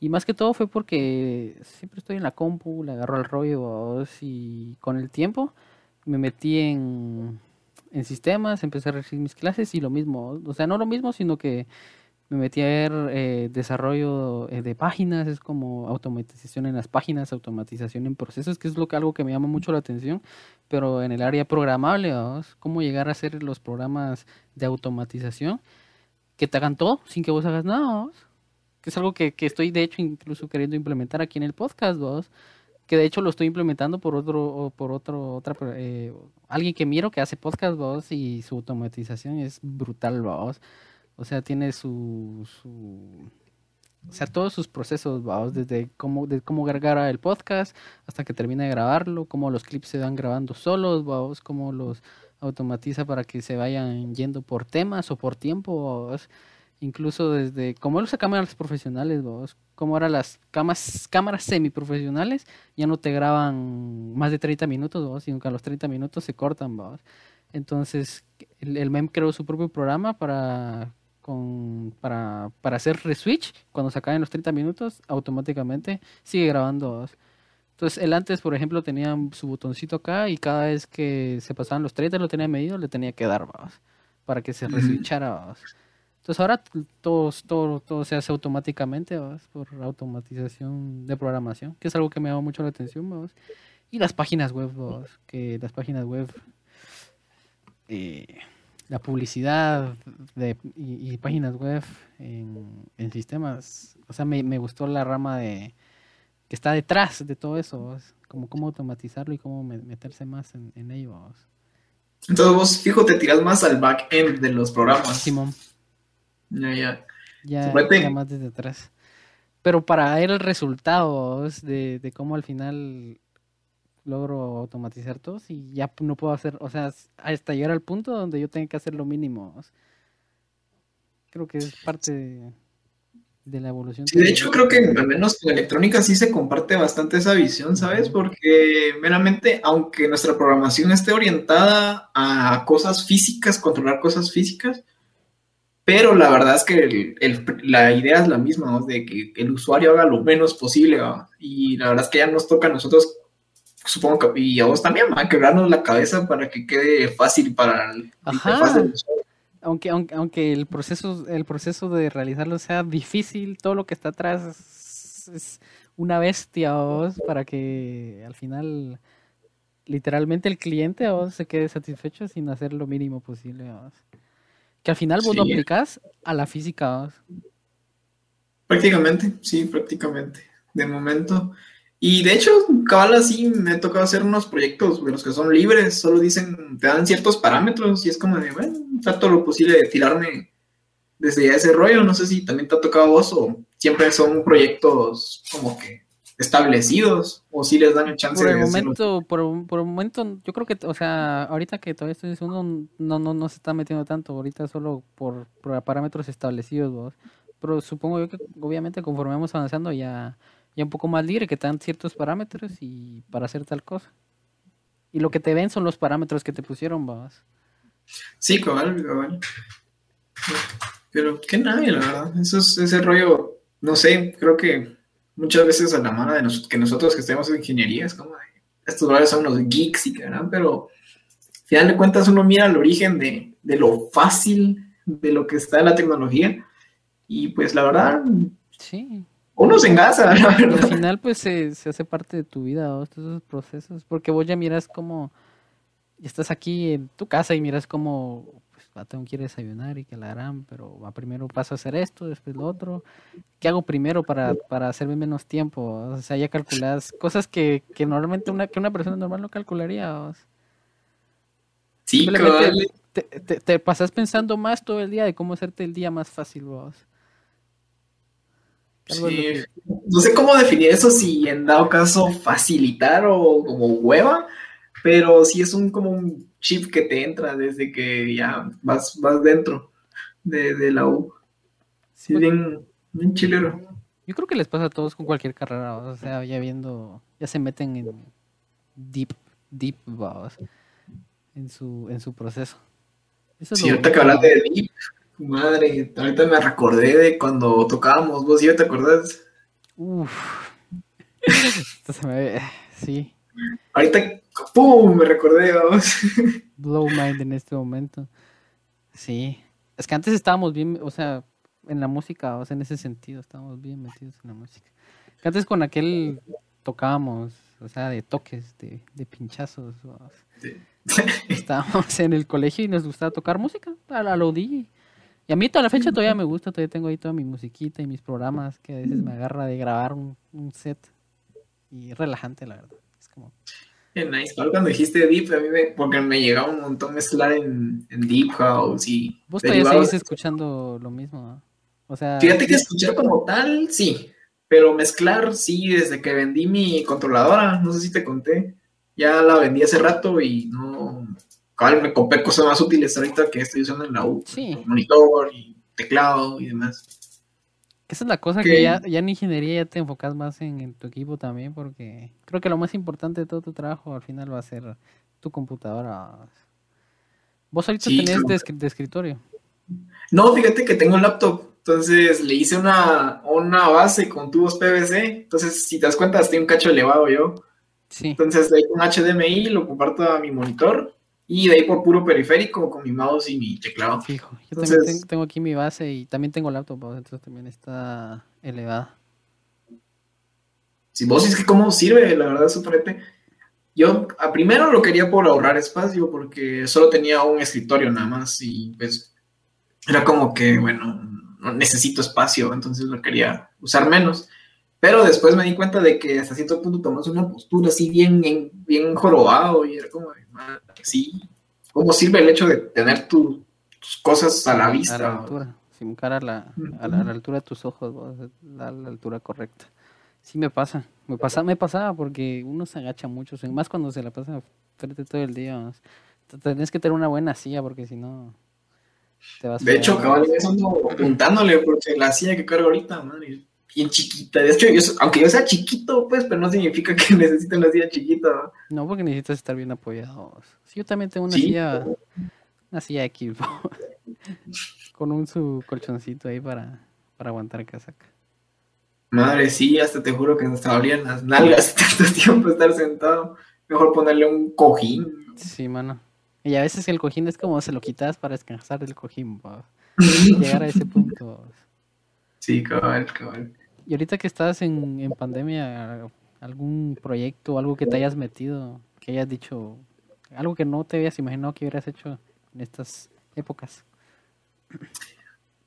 A: Y más que todo fue porque siempre estoy en la compu, le agarro el rollo y con el tiempo me metí en, en sistemas, empecé a recibir mis clases y lo mismo. O sea, no lo mismo, sino que me metí a ver eh, desarrollo eh, de páginas, es como automatización en las páginas, automatización en procesos, que es lo que algo que me llama mucho la atención, pero en el área programable, cómo llegar a hacer los programas de automatización que te hagan todo sin que vos hagas nada, que es algo que, que, estoy de hecho incluso queriendo implementar aquí en el podcast, vos que de hecho lo estoy implementando por otro por otro otra eh, alguien que miro que hace podcast vos y su automatización es brutal vos o sea, tiene su, o sea, todos sus procesos, vamos, desde cómo, de cómo cargar el podcast hasta que termina de grabarlo, cómo los clips se van grabando solos, vamos, cómo los automatiza para que se vayan yendo por temas o por tiempo. Incluso desde cómo los cámaras profesionales, cómo ahora las cámaras, cámaras semiprofesionales ya no te graban más de 30 minutos, sino que a los 30 minutos se cortan. Entonces, el, el MEM creó su propio programa para para, para hacer reswitch, cuando se acaben los 30 minutos, automáticamente sigue grabando. Entonces, él antes, por ejemplo, tenía su botoncito acá y cada vez que se pasaban los 30 lo tenía medido, le tenía que dar, para que se reswitchara. Entonces, ahora todo, todo, todo se hace automáticamente, por automatización de programación, que es algo que me llama mucho la atención. Y las páginas web, que las páginas web... Eh, la publicidad de, y, páginas web en, sistemas. O sea, me, gustó la rama de que está detrás de todo eso, como cómo automatizarlo y cómo meterse más en, ello.
B: Entonces vos, fijo, te tiras más al back-end de los programas.
A: Simón.
B: Ya, ya.
A: Ya, más desde atrás. Pero para ver el resultado de, de cómo al final logro automatizar todos y ya no puedo hacer, o sea, hasta llegar al punto donde yo tenga que hacer lo mínimo. Creo que es parte de, la evolución.
B: de hecho creo que al menos en electrónica sí se comparte bastante esa visión, ¿sabes? Porque meramente, aunque nuestra programación esté orientada a cosas físicas, controlar cosas físicas, pero la verdad es que la idea es la misma, de que el usuario haga lo menos posible, y la verdad es que ya nos toca a nosotros supongo que y a vos también, a quebrarnos la cabeza para que quede fácil para el,
A: Ajá. Aunque, aunque, aunque el proceso, el proceso de realizarlo sea difícil, todo lo que está atrás es, una bestia vos para que al final literalmente el cliente vos se quede satisfecho sin hacer lo mínimo posible vos. Que al final vos lo aplicas a la física.
B: Prácticamente, sí, prácticamente. De momento. Y de hecho, cabal así me ha tocado hacer unos proyectos de los que son libres, solo dicen, te dan ciertos parámetros y es como de, bueno, trato lo posible de tirarme desde ya ese rollo. No sé si también te ha tocado a vos o siempre son proyectos como que establecidos o si les dan el chance
A: por el momento por, por el momento yo creo que o sea ahorita que todavía estoy uno no no no se está metiendo tanto ahorita solo por, parámetros establecidos vos pero supongo yo que obviamente conforme vamos avanzando ya ya un poco más libre, que te dan ciertos parámetros y para hacer tal cosa. Y lo que te ven son los parámetros que te pusieron, babas.
B: Sí, cabal, cabal. Pero que nadie, la verdad. Eso es ese rollo, no sé, creo que muchas veces a la mano de nosotros, que nosotros que estemos en ingeniería, es como estos varios son unos geeks y que, pero al final de cuentas uno mira el origen de, de lo fácil de lo que está en la tecnología y pues la verdad,
A: sí.
B: uno se engasa,
A: Al final, pues se, hace parte de tu vida, todos esos procesos, porque vos ya miras como, estás aquí en tu casa y miras como, pues, va, tengo que ir a desayunar y que la harán, pero va, primero paso a hacer esto, después lo otro. ¿Qué hago primero para, para hacerme menos tiempo? O sea, ya calculas cosas que, que normalmente una, que una persona normal no calcularía.
B: Sí,
A: te, te, te, pasas pensando más todo el día de cómo hacerte el día más fácil vos.
B: No sé cómo definir eso, si en dado caso facilitar o como hueva, pero sí es un como un chip que te entra desde que ya vas, vas dentro de, la U. Sí, bien, bien chilero.
A: Yo creo que les pasa a todos con cualquier carrera, o sea, ya viendo, ya se meten en deep, deep, en su, en su proceso.
B: Eso sí, ahorita que hablas de deep, Madre, ahorita me recordé de cuando tocábamos vos, ¿ya te acordás?
A: Uf. sí.
B: Ahorita, ¡pum! Me recordé, vamos.
A: Blow mind en este momento. Sí. Es que antes estábamos bien, o sea, en la música, o sea, en ese sentido, estábamos bien metidos en la música. Que antes con aquel tocábamos, o sea, de toques, de, de pinchazos. Estábamos en el colegio y nos gustaba tocar música a la, Y a mí toda la fecha todavía me gusta, todavía tengo ahí toda mi musiquita y mis programas que a veces me agarra de grabar un, set. Y es relajante, la verdad. Como...
B: nice. Cuando dijiste Deep, a mí me, porque me llegaba un montón mezclar en, en Deep House y...
A: Vos todavía seguís escuchando lo mismo, O sea...
B: Fíjate que escuchar como tal, sí. Pero mezclar, sí, desde que vendí mi controladora, no sé si te conté, ya la vendí hace rato y no. Cabal, me compré cosas más útiles ahorita que estoy usando en la U.
A: Sí.
B: Monitor y teclado y demás.
A: Esa es la cosa que, ya, ya, en ingeniería ya te enfocas más en, tu equipo también, porque creo que lo más importante de todo tu trabajo al final va a ser tu computadora. Vos ahorita tenés de, escritorio.
B: No, fíjate que tengo un laptop. Entonces le hice una, una base con tubos PVC. Entonces, si te das cuenta, estoy un cacho elevado yo.
A: Sí.
B: Entonces, ahí con HDMI lo comparto a mi monitor. Y de ahí por puro periférico con mi mouse y mi teclado.
A: Fijo. Yo también tengo, aquí mi base y también tengo laptop, entonces también está elevada.
B: Si vos es que cómo sirve, la verdad, súper Yo a primero lo quería por ahorrar espacio porque solo tenía un escritorio nada más y pues era como que, bueno, no necesito espacio, entonces lo quería usar menos. Pero después me di cuenta de que hasta cierto punto tomas una postura así bien, bien, jorobado y era como, sí, ¿cómo sirve el hecho de tener tus cosas a la vista?
A: A la altura, sin cara a la, a la, altura de tus ojos, a la, altura correcta. Sí me pasa, me pasa, me pasaba porque uno se agacha mucho, más cuando se la pasa frente todo el día. Tenés que tener una buena silla porque si no
B: de hecho, cabal, ando apuntándole porque la silla que cargo ahorita, madre, bien chiquita. De hecho, aunque yo sea chiquito, pues, pero no significa que necesite una silla chiquita.
A: No, porque necesitas estar bien apoyado. Sí, yo también tengo una silla, una silla de equipo, con un su colchoncito ahí para, para aguantar casaca.
B: Madre, sí, hasta te juro que nos dolían las nalgas tanto tiempo estar sentado. Mejor ponerle un cojín.
A: Sí, mano. Y a veces el cojín es como se lo quitas para descansar del cojín, llegar a ese punto.
B: Sí, cabal, cabal.
A: Y ahorita que estás en, en pandemia, algún proyecto, algo que te hayas metido, que hayas dicho, algo que no te habías imaginado que hubieras hecho en estas épocas.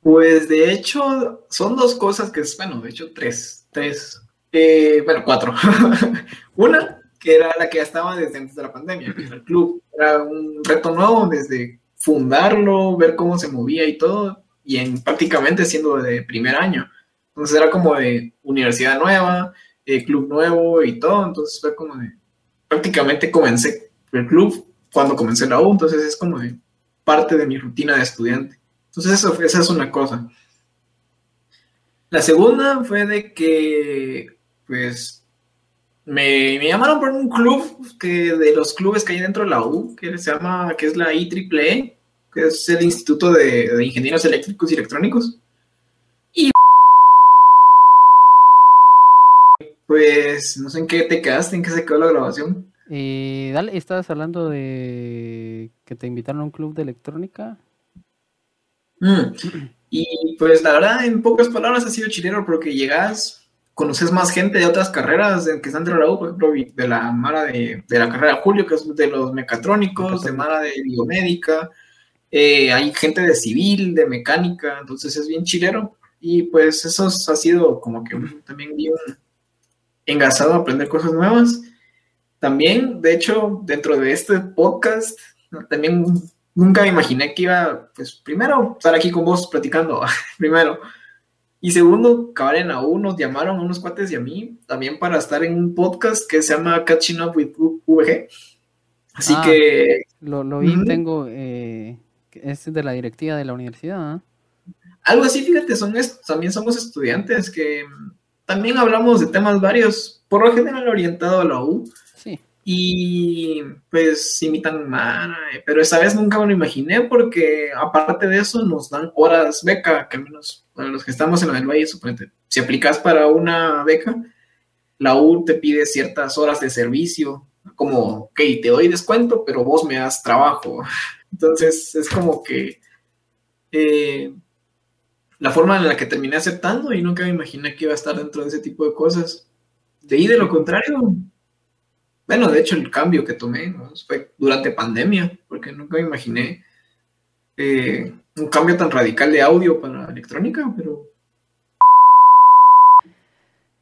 B: Pues de hecho, son dos cosas que es, bueno, de hecho tres, tres, eh, bueno, cuatro. Una, que era la que ya estaba desde antes de la pandemia, que era el club. Era un reto nuevo desde fundarlo, ver cómo se movía y todo, y en prácticamente siendo de primer año. Entonces era como de universidad nueva, eh, club nuevo y todo, entonces fue como de, prácticamente comencé el club cuando comencé la U, entonces es como de parte de mi rutina de estudiante. Entonces eso, esa es una cosa. La segunda fue de que, pues, me, llamaron por un club que de los clubes que hay dentro de la U, que se llama, que es la IEEE, que es el Instituto de, Ingenieros Eléctricos y Electrónicos. Y pues no sé en qué te quedaste, en qué se quedó la grabación.
A: Eh, dale, estabas hablando de que te invitaron a un club de electrónica.
B: Mm. Y pues la verdad, en pocas palabras ha sido chileno porque llegas conoces más gente de otras carreras que están dentro de la U, por ejemplo, de la Mara de, la carrera de Julio, que es de los mecatrónicos, de Mara de biomédica, eh, hay gente de civil, de mecánica, entonces es bien chilero. Y pues eso ha sido como que también bien engasado a aprender cosas nuevas. También, de hecho, dentro de este podcast, también nunca me imaginé que iba, pues primero, estar aquí con vos platicando, primero. Y segundo, cabal en la nos llamaron unos cuates y a mí también para estar en un podcast que se llama Catching Up with VG. Así ah, que.
A: Lo, lo vi, tengo. Eh, es de la directiva de la universidad. ¿ah?
B: Algo así, fíjate, son también somos estudiantes que también hablamos de temas varios, por lo general orientado a la U.
A: Sí.
B: Y pues imitan, pero esa vez nunca me lo imaginé porque aparte de eso nos dan horas beca, que al menos para los que estamos en el Valle, suponete, si aplicas para una beca, la U te pide ciertas horas de servicio, como, ok, te doy descuento, pero vos me das trabajo. Entonces es como que eh, la forma en la que terminé aceptando y nunca me imaginé que iba a estar dentro de ese tipo de cosas. De ahí, de lo contrario, bueno, de hecho el cambio que tomé fue durante pandemia, porque nunca me imaginé eh, un cambio tan radical de audio para electrónica, pero...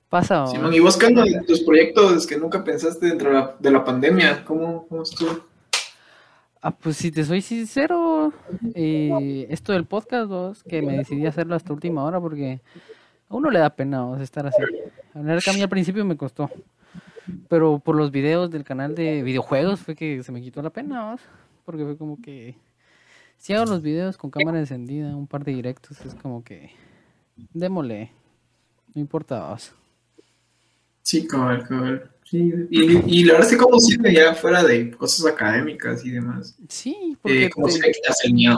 A: Pasa.
B: Simón, y vos tus proyectos que nunca pensaste dentro de la, pandemia, ¿cómo, cómo estuvo?
A: Ah, pues si te soy sincero, eh, esto del podcast, vos, que me decidí hacerlo hasta última hora porque a uno le da pena vos, estar así. Hablar a mí al principio me costó. Pero por los videos del canal de videojuegos fue que se me quitó la pena, porque fue como que si hago los videos con cámara encendida, un par de directos, es como que démosle, no importa.
B: Sí, cabal, cabal. Sí, y, y la verdad es que como siempre ya fuera de cosas académicas y demás.
A: Sí, porque
B: eh, como si te quitas el miedo.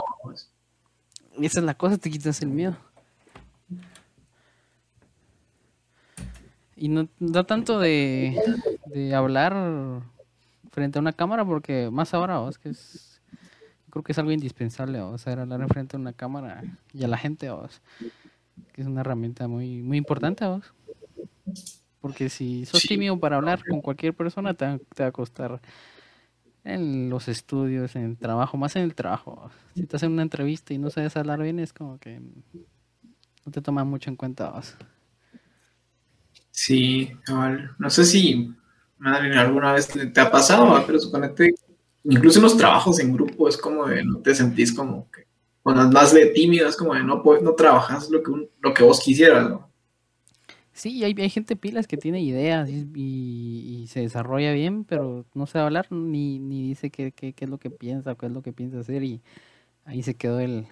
A: Esa es la cosa, te quitas el miedo. Y no da tanto de, hablar frente a una cámara porque más ahora, es que es, creo que es algo indispensable, o sea, hablar frente a una cámara y a la gente, que es una herramienta muy, muy importante, vos. Porque si sos tímido para hablar con cualquier persona, te, va a costar en los estudios, en el trabajo, más en el trabajo. Si te hacen una entrevista y no sabes hablar bien, es como que no te toman mucho en cuenta. Vos.
B: Sí, no sé si madre, alguna vez te, ha pasado, pero suponete, incluso en los trabajos en grupo es como de no te sentís como que, cuando más de tímido es como de no, no trabajas lo que, lo que vos quisieras, ¿no?
A: Sí, hay, hay gente pilas que tiene ideas y, se desarrolla bien, pero no sabe hablar ni, ni dice qué, qué, qué es lo que piensa, qué es lo que piensa hacer y ahí se quedó el,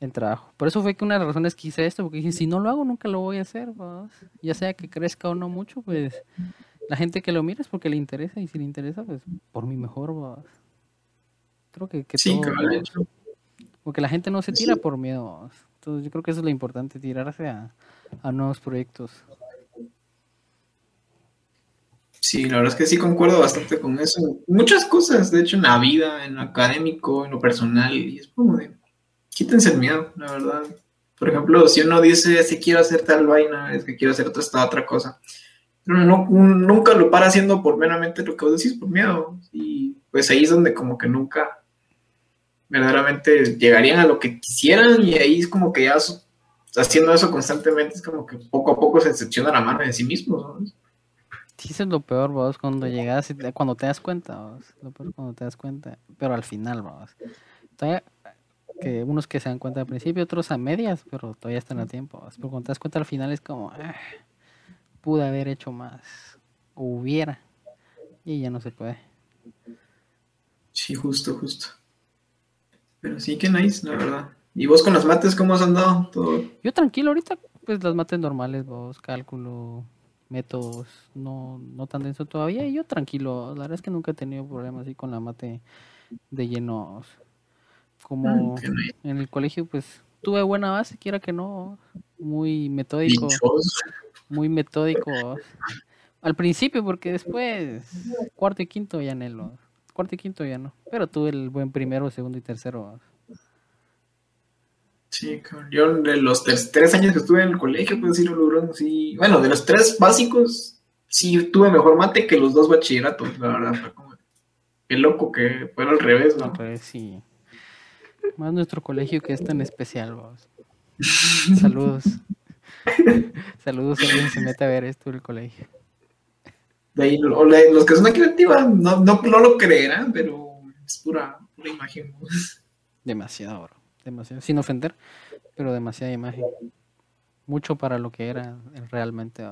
A: el trabajo. Por eso fue que una de las razones que hice esto, porque dije, si no lo hago, nunca lo voy a hacer, ya sea que crezca o no mucho, pues la gente que lo mira es porque le interesa y si le interesa, pues por mi mejor, creo que, que
B: sí,
A: todo, porque la gente no se tira por miedo, entonces yo creo que eso es lo importante, tirarse a, a nuevos proyectos.
B: Sí, la verdad es que sí concuerdo bastante con eso. Muchas cosas, de hecho, en la vida, en lo académico, en lo personal, y es como de, quítense el miedo, la verdad. Por ejemplo, si uno dice, si quiero hacer tal vaina, es que quiero hacer esta otra cosa. Pero no, nunca lo para haciendo por meramente lo que vos decís, por miedo. Y pues ahí es donde como que nunca verdaderamente llegarían a lo que quisieran y ahí es como que ya haciendo eso constantemente es como que poco a poco se decepciona la mano de sí mismo, ¿sabes?
A: Sí, eso es lo peor, vos, cuando llegas, cuando te das cuenta, vos, lo peor cuando te das cuenta, pero al final, vos. Todavía, que unos que se dan cuenta al principio, otros a medias, pero todavía están a tiempo. Pero cuando te das cuenta al final es como, ah, pude haber hecho más, o hubiera, y ya no se puede.
B: Sí, justo, justo. Pero sí que nice, la verdad. ¿Y vos con las mates cómo has andado? ¿Todo?
A: Yo tranquilo ahorita, pues las mates normales, vos, cálculo, métodos, no, no tan denso todavía, y yo tranquilo, la verdad es que nunca he tenido problemas así con la mate de llenos como ah, en el colegio, pues tuve buena base, quiera que no, muy metódico, muy metódico al principio, porque después, cuarto y quinto ya no, cuarto y quinto ya no, pero tuve el buen primero, segundo y tercero.
B: Sí, yo de los tres, años que estuve en el colegio, pues sí lo logró, sí, bueno, de los tres básicos, sí tuve mejor mate que los dos bachilleratos, la verdad, fue como, qué loco que fuera al revés, ¿no?
A: Pues sí. Más nuestro colegio que es tan especial, vamos. Saludos. Saludos a alguien se mete a ver esto del colegio.
B: De ahí, los que son aquí activa no, no, no, lo creerán, pero es pura, pura imagen.
A: Demasiado, bro. Demasiado. Sin ofender, pero demasiada imagen. Mucho para lo que era realmente.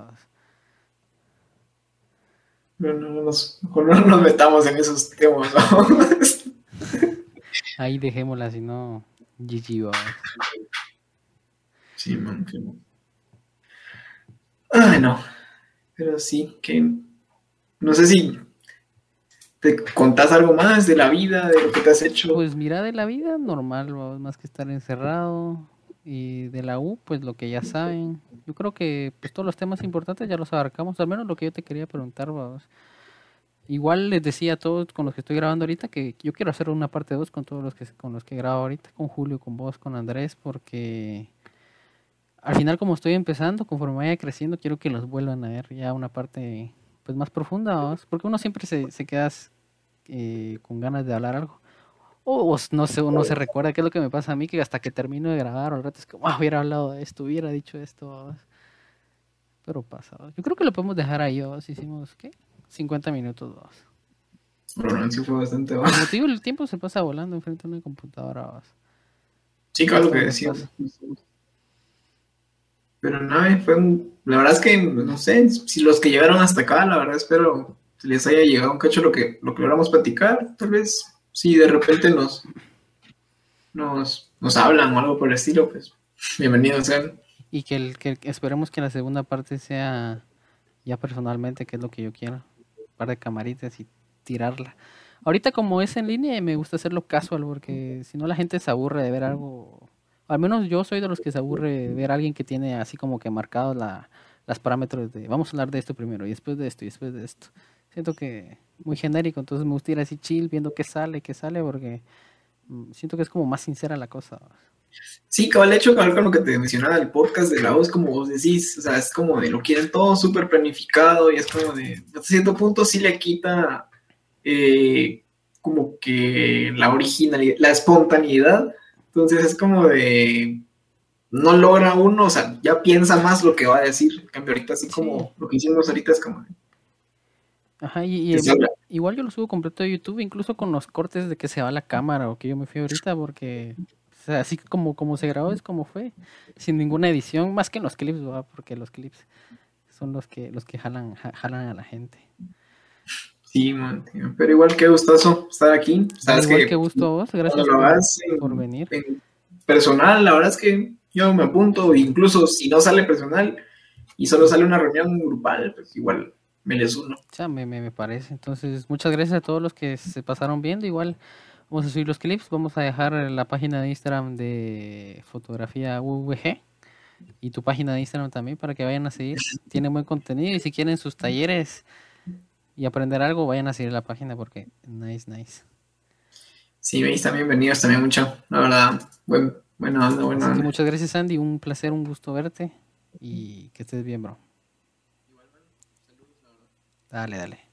B: No, no, nos, no nos metamos en esos temas.
A: Ahí dejémosla, si no, GG
B: Sí, man, Ay, no. Pero sí, que. No sé si ¿Te contás algo más de la vida, de lo que te has hecho?
A: Pues mira, de la vida normal, más que estar encerrado. Y de la U, pues lo que ya saben. Yo creo que pues, todos los temas importantes ya los abarcamos, al menos lo que yo te quería preguntar, vamos. Igual les decía a todos con los que estoy grabando ahorita que yo quiero hacer una parte 2 con todos los que con los que grabo ahorita, con Julio, con vos, con Andrés, porque al final como estoy empezando, conforme vaya creciendo, quiero que los vuelvan a ver ya una parte pues más profunda, porque uno siempre se, se queda eh, con ganas de hablar algo. O no sé, uno se recuerda qué es lo que me pasa a mí, que hasta que termino de grabar, al rato es como, ah, hubiera hablado de esto, hubiera dicho esto. Pero pasa. Yo creo que lo podemos dejar ahí, vos. Hicimos, ¿qué? 50 minutos, dos.
B: Sí fue bastante
A: bajo. el tiempo se pasa volando enfrente de una computadora, vos.
B: Sí, claro que decía. Pero nada, fue La verdad es que, no sé, si los que llegaron hasta acá, la verdad espero que les haya llegado un cacho lo que, lo que logramos platicar. Tal vez, si de repente nos, nos, nos hablan o algo por el estilo, pues bienvenidos sean.
A: Y que, el, que esperemos que la segunda parte sea ya personalmente, que es lo que yo quiero par de camaritas y tirarla. Ahorita como es en línea me gusta hacerlo casual porque si no la gente se aburre de ver algo. Al menos yo soy de los que se aburre de ver a alguien que tiene así como que marcado la, las parámetros de vamos a hablar de esto primero y después de esto y después de esto. Siento que muy genérico, entonces me gusta ir así chill viendo qué sale, qué sale porque mm, siento que es como más sincera la cosa.
B: Sí, cabal, hecho, cabal, con lo que te mencionaba el podcast de la voz, como vos decís, o sea, es como de lo quieren todo súper planificado y es como de, hasta cierto punto sí le quita eh, como que la originalidad, la espontaneidad, entonces es como de, no logra uno, o sea, ya piensa más lo que va a decir, en cambio ahorita así como lo que hicimos ahorita es como...
A: Ajá, y, igual yo lo subo completo de YouTube, incluso con los cortes de que se va la cámara o que yo me fui ahorita, porque sea, así como, como se grabó es como fue, sin ninguna edición, más que en los clips, porque los clips son los que los que jalan, jalan a la gente.
B: Sí, pero igual que gustoso estar aquí.
A: Sabes igual que, gusto a vos, gracias por, venir.
B: personal, la verdad es que yo me apunto, incluso si no sale personal y solo sale una reunión grupal, pues igual me les uno.
A: Ya, me, me, me parece. Entonces, muchas gracias a todos los que se pasaron viendo. Igual Vamos a subir los clips, vamos a dejar la página de Instagram de fotografía UVG y tu página de Instagram también para que vayan a seguir. Tiene buen contenido y si quieren sus talleres y aprender algo, vayan a seguir la página porque nice, nice.
B: Sí, veis también bienvenidos también mucho, la verdad. Buen, bueno, bueno,
A: Muchas gracias, Andy. Un placer, un gusto verte y que estés bien, bro. Dale, dale.